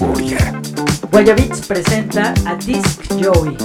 euforia. Guayabits presenta a Disc Joey.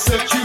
such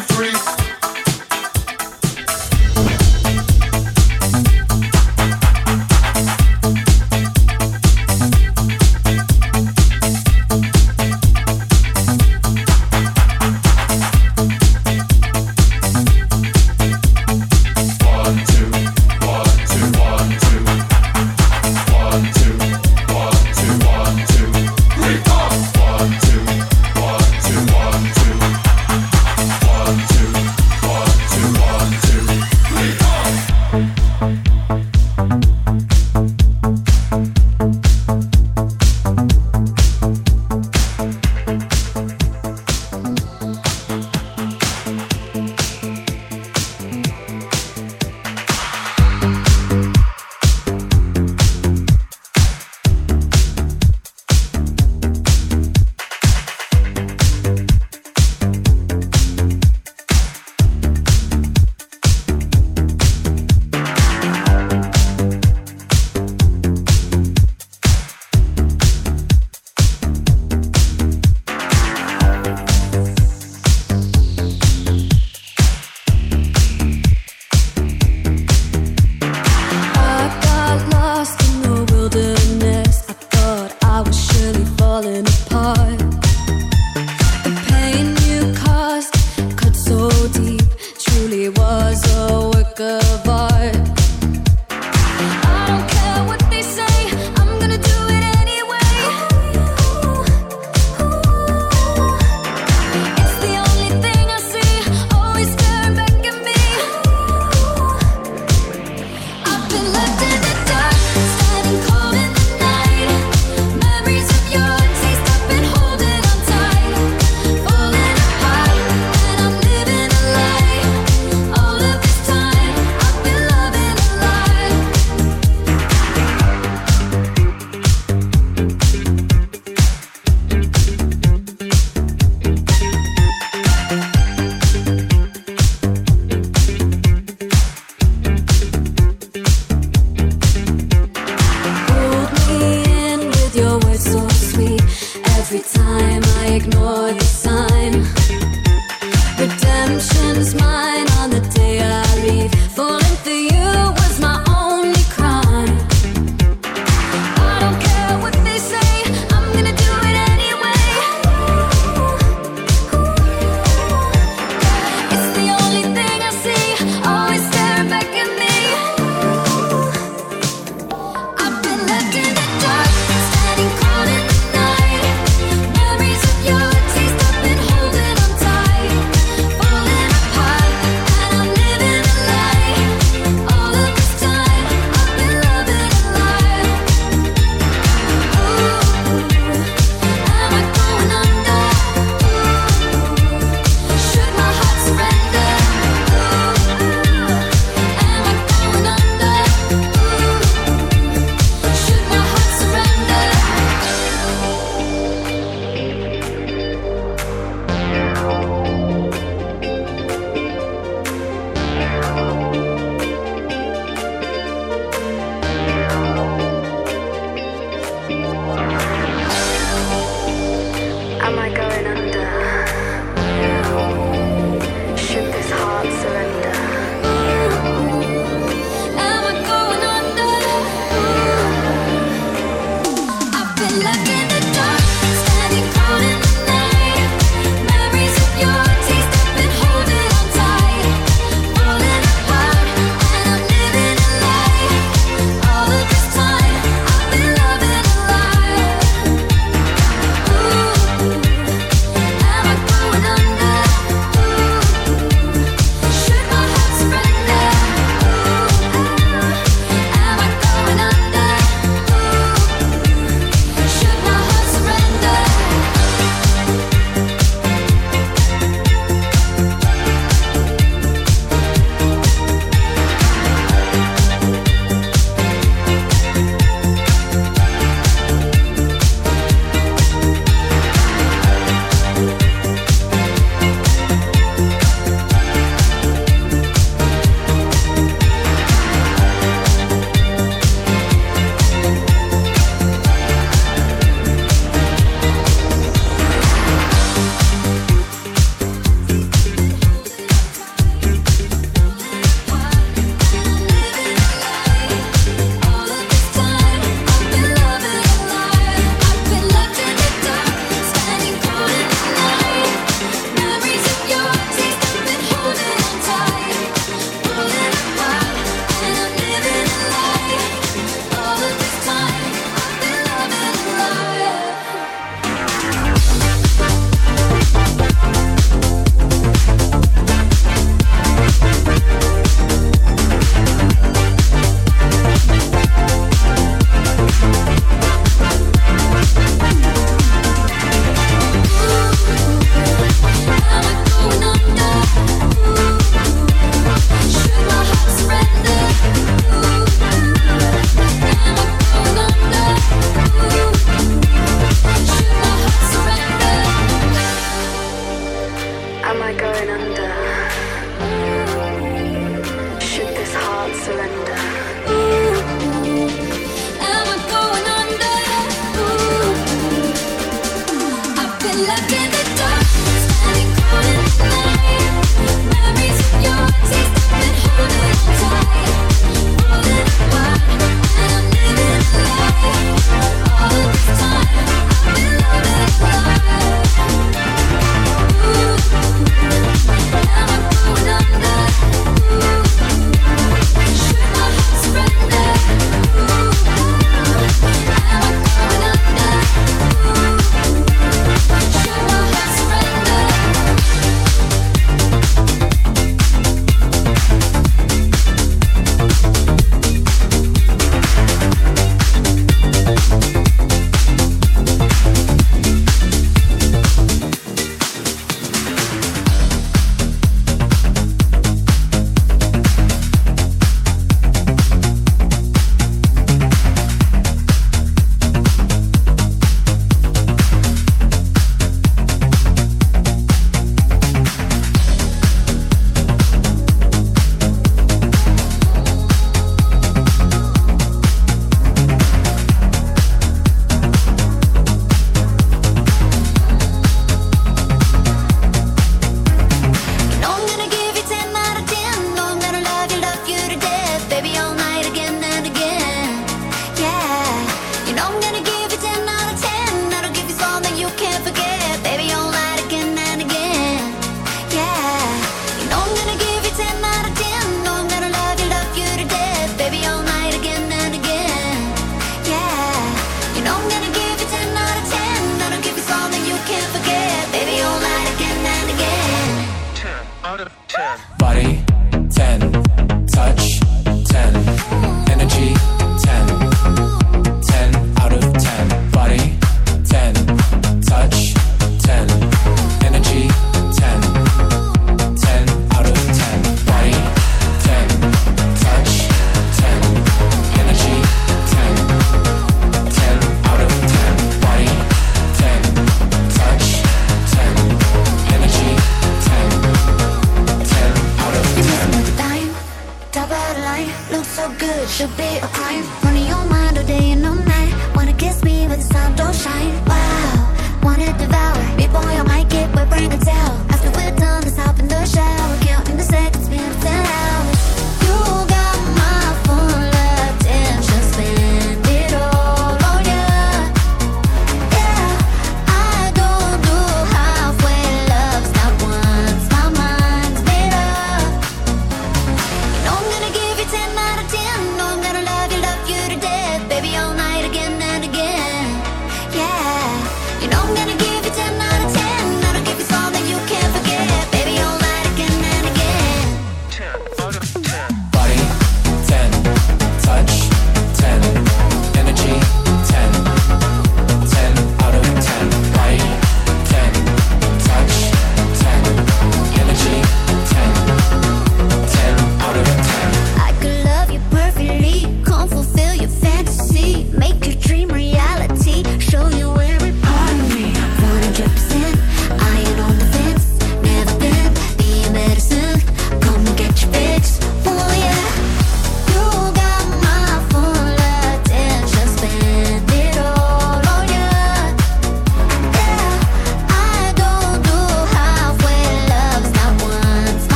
should be a crime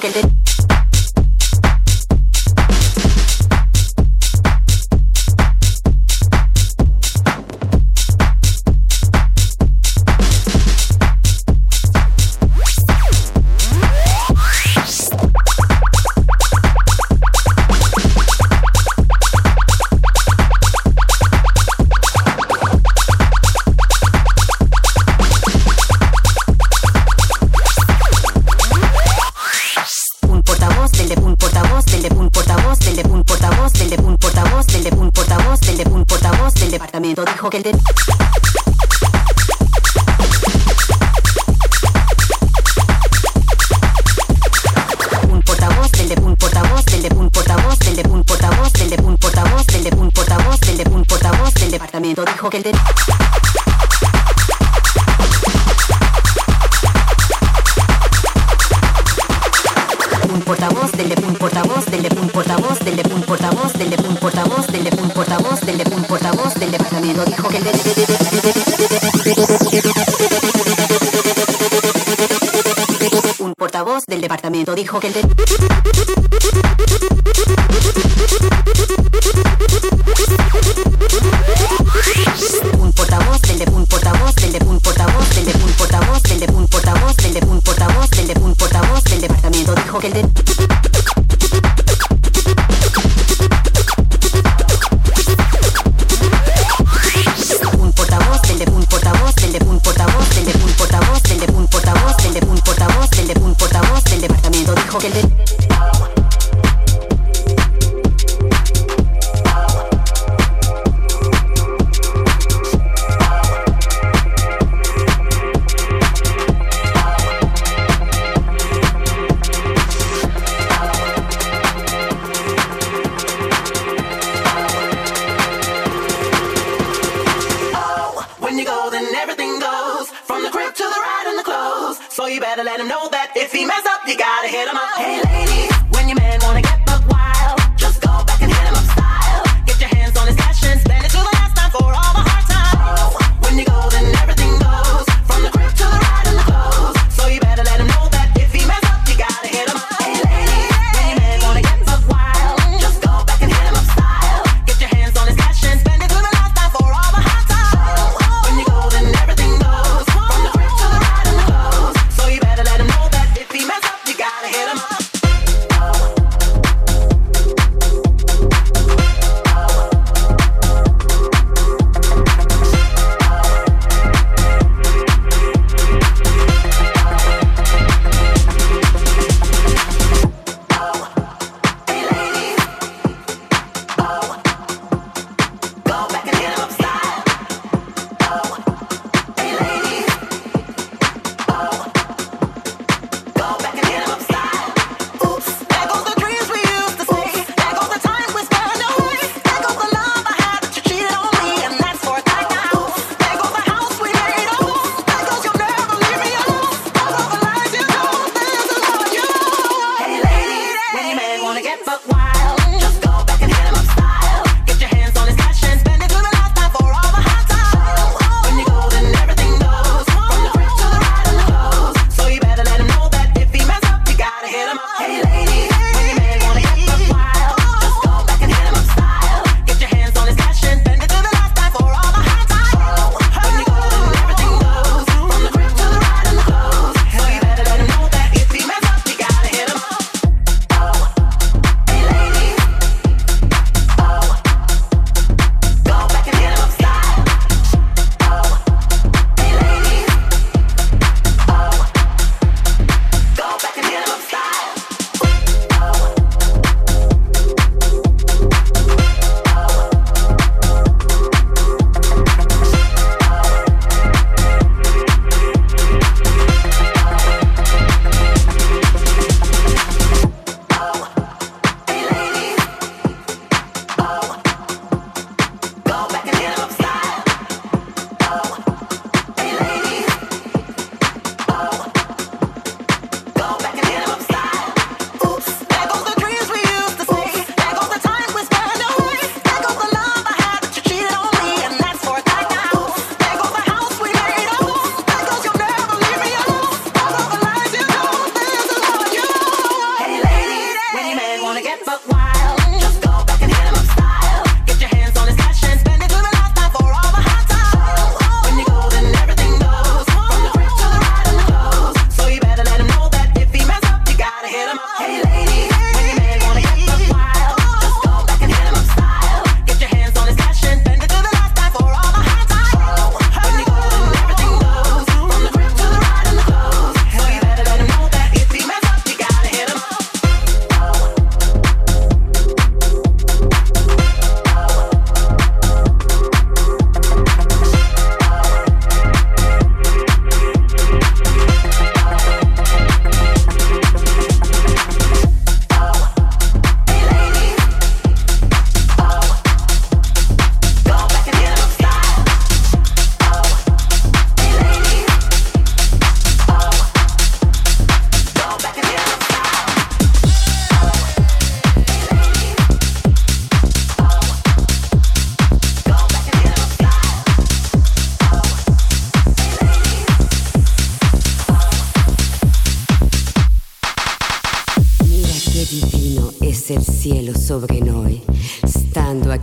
dijo. Un portavoz del departamento dijo que el... De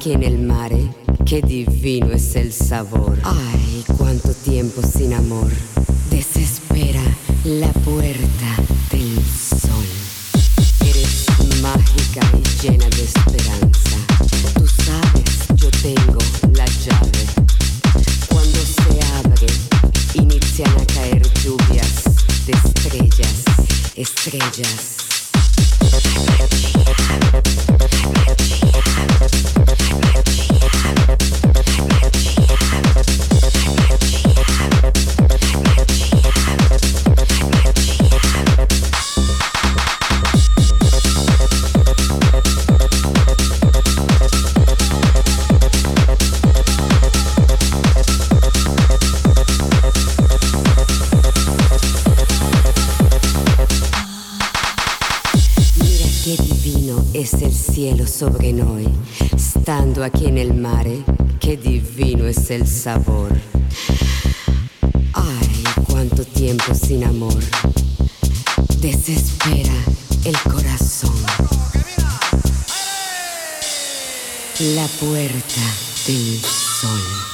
Türkiye'nin desespera el corazón. La puerta del sol.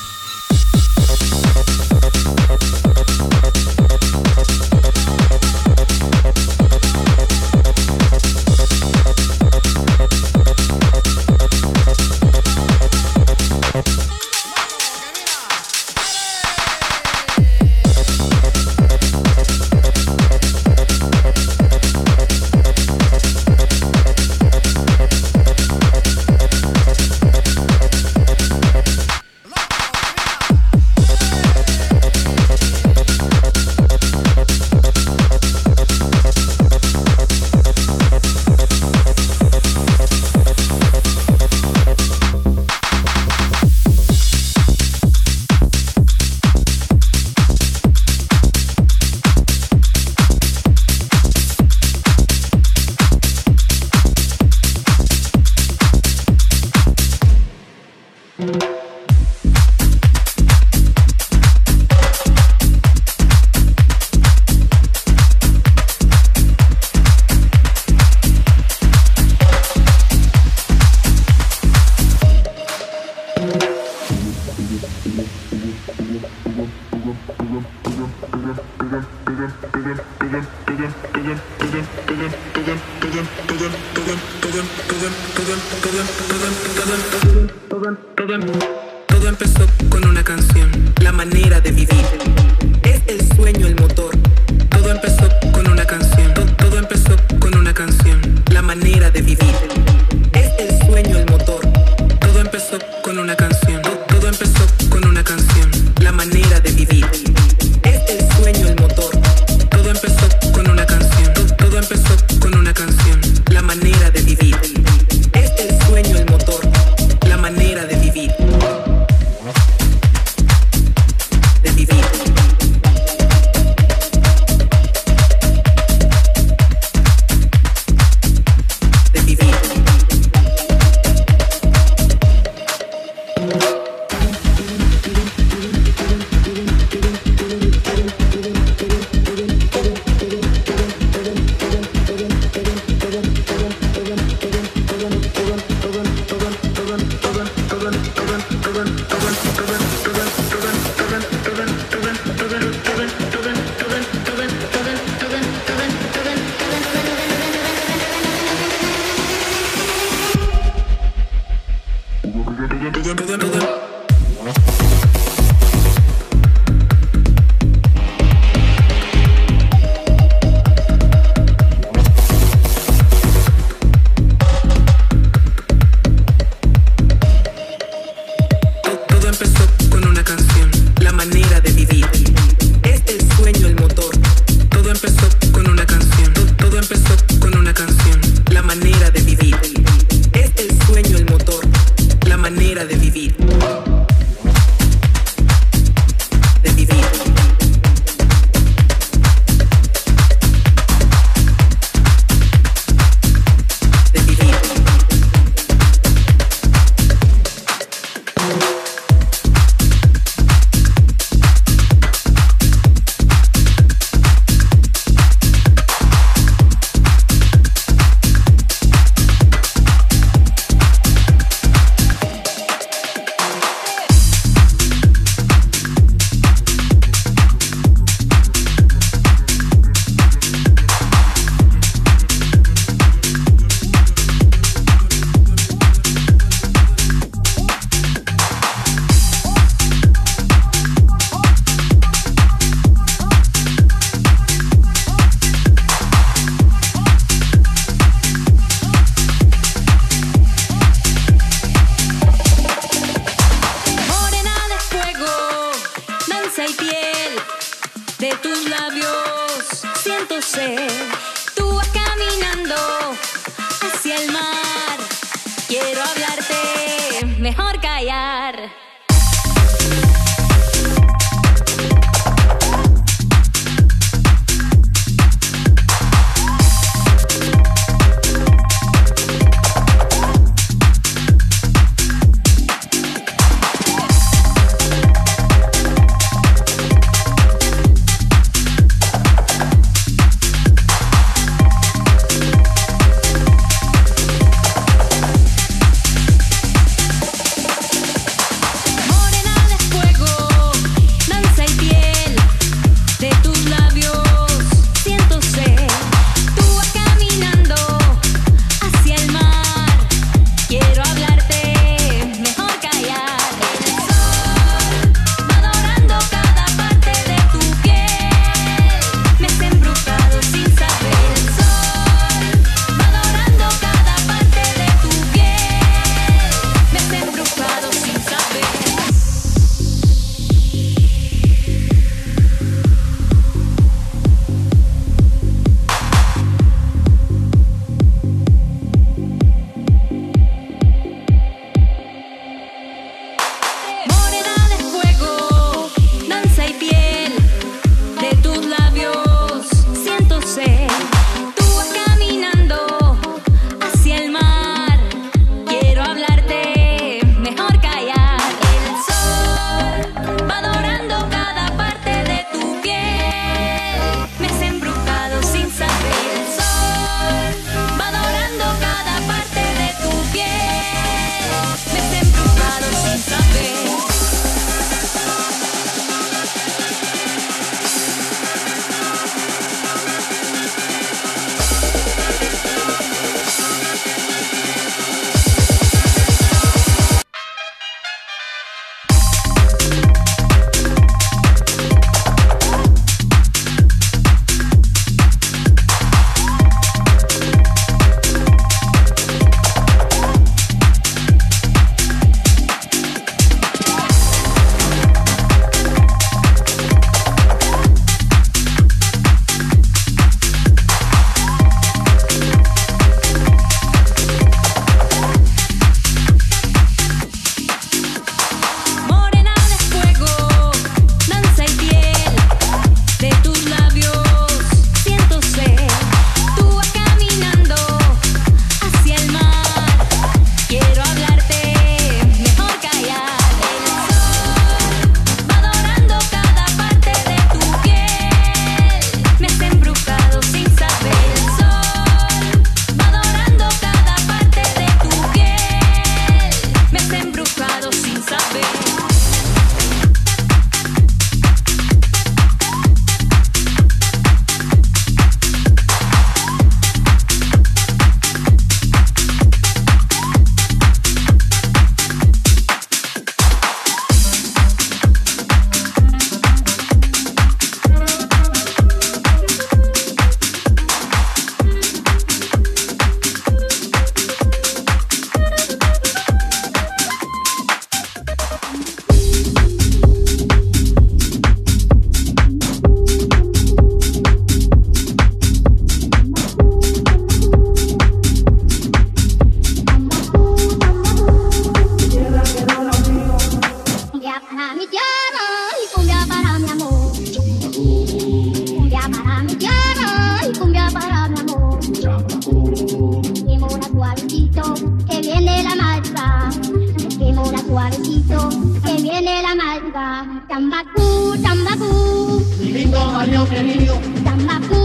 tambakú, tambakú. Mi gringo valió querido. Tambakú.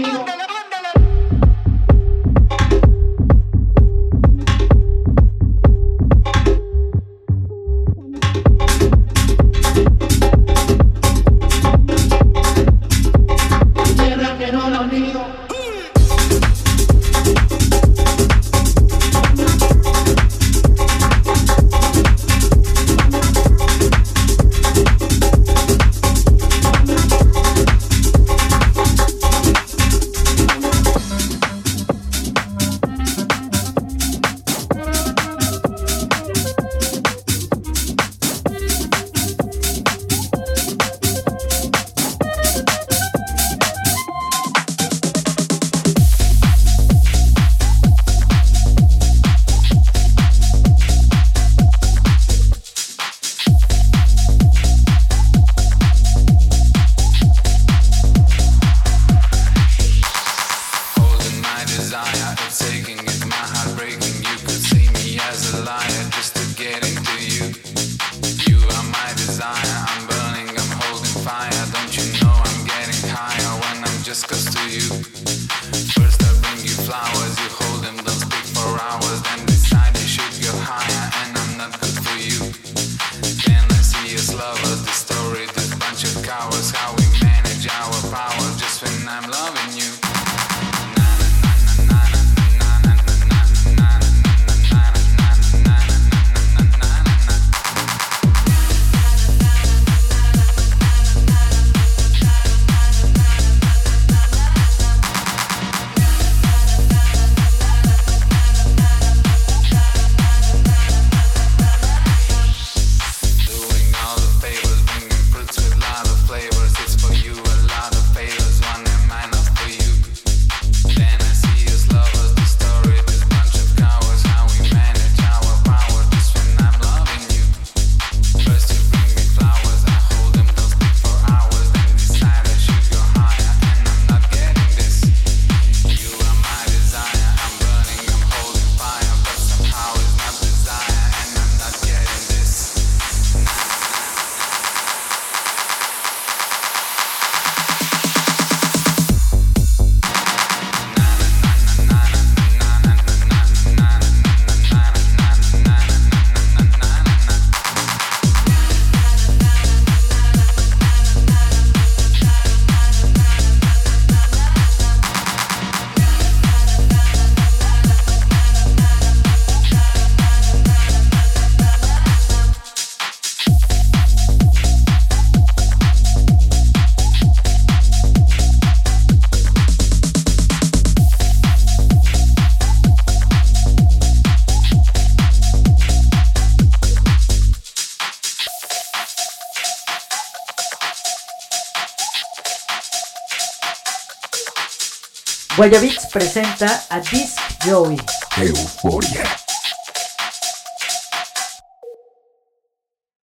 Thank you. Guayabits presenta a Disc Joey. Euforia.